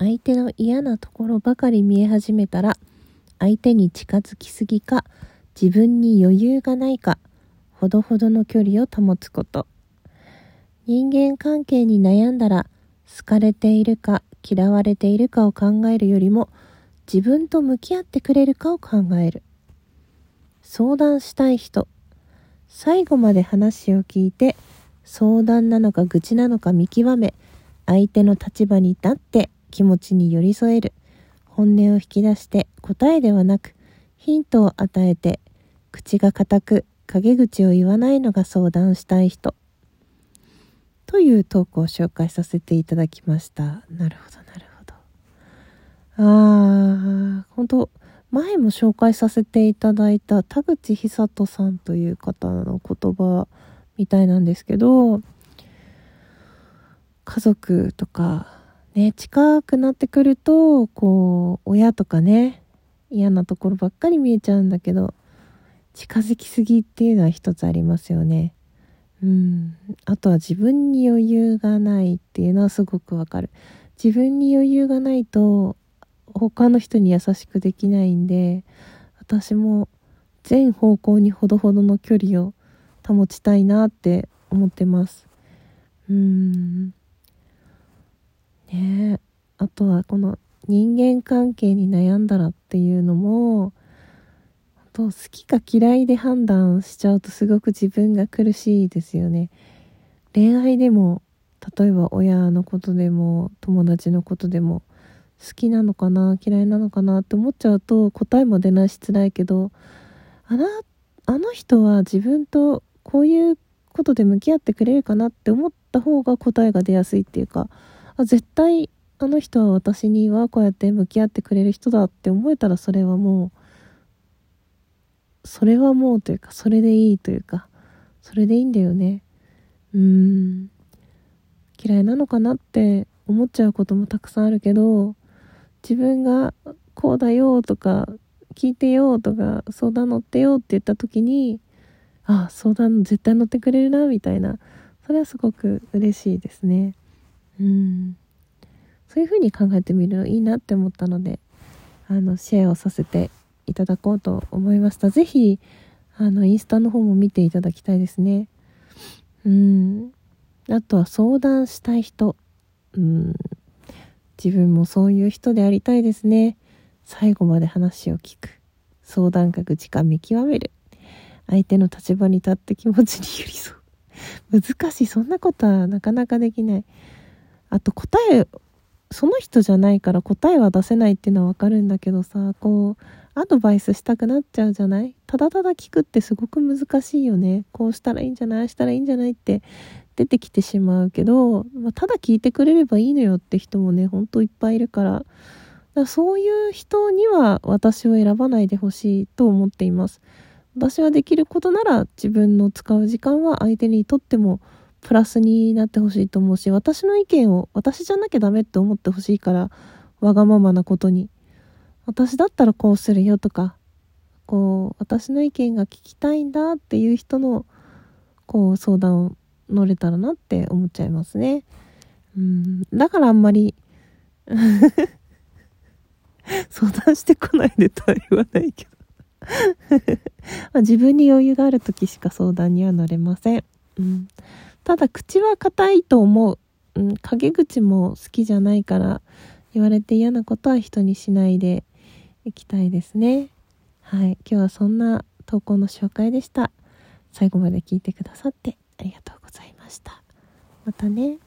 相手の嫌なところばかり見え始めたら相手に近づきすぎか自分に余裕がないかほどほどの距離を保つこと。人間関係に悩んだら好かれているか嫌われているかを考えるよりも自分と向き合ってくれるかを考える。相談したい人。最後まで話を聞いて相談なのか愚痴なのか見極め相手の立場に立って気持ちに寄り添える。本音を引き出して答えではなくヒントを与えて口が固く陰口を言わないのが相談したい人。というトークを紹介させていただきました。なるほどなるほど。あー本当前も紹介させていただいた田口久人さんという方の言葉みたいなんですけど家族とかね近くなってくるとこう親とかね嫌なところばっかり見えちゃうんだけど近づきすぎっていうのは一つありますよね。うん。あとは自分に余裕がないっていうのはすごくわかる。自分に余裕がないと他の人に優しくできないんで私も全方向にほどほどの距離を保ちたいなって思ってます。うーん。ねあとはこの人間関係に悩んだらっていうのもと好きか嫌いで判断しちゃうとすごく自分が苦しいですよね。恋愛でも例えば親のことでも友達のことでも好きなのかな嫌いなのかなって思っちゃうと答えも出ないし辛いけどあなあの人は自分とこういうことで向き合ってくれるかなって思った方が答えが出やすいっていうかあ絶対あの人は私にはこうやって向き合ってくれる人だって思えたらそれはもうそれはもうというかそれでいいというかそれでいいんだよね。うーん。嫌いなのかなって思っちゃうこともたくさんあるけど自分がこうだよとか聞いてよとか相談乗ってよって言った時にあ相談絶対乗ってくれるなみたいな。それはすごく嬉しいですね。うん。そういう風に考えてみるのいいなって思ったのであのシェアをさせていただこうと思いました。是非あのインスタの方も見ていただきたいですね。うん。あとは相談したい人。うん。自分もそういう人でありたいですね。最後まで話を聞く。相談か愚痴か見極める。相手の立場に立って気持ちに寄り添う。難しい。そんなことはなかなかできない。あと答えその人じゃないから答えは出せないっていうのはわかるんだけどさこうアドバイスしたくなっちゃうじゃない？ただただ聞くってすごく難しいよね。こうしたらいいんじゃない？したらいいんじゃない？って出てきてしまうけど、まあ、ただ聞いてくれればいいのよって人もねほんといっぱいいるから。だそういう人には私を選ばないでほしいと思っています。私はできることなら自分の使う時間は相手にとってもプラスになってほしいと思うし私の意見を私じゃなきゃダメって思ってほしいからわがままなことに。私だったらこうするよとかこう私の意見が聞きたいんだっていう人のこう相談を乗れたらなって思っちゃいますね。うんだからあんまり 相談してこないでとは言わないけど。まあ自分に余裕がある時しか相談には乗れません、うん、ただ口は硬いと思う、うん、陰口も好きじゃないから言われて嫌なことは人にしないでいきたいですね。はい。今日はそんな投稿の紹介でした。最後まで聞いてくださってありがとうございました。またね。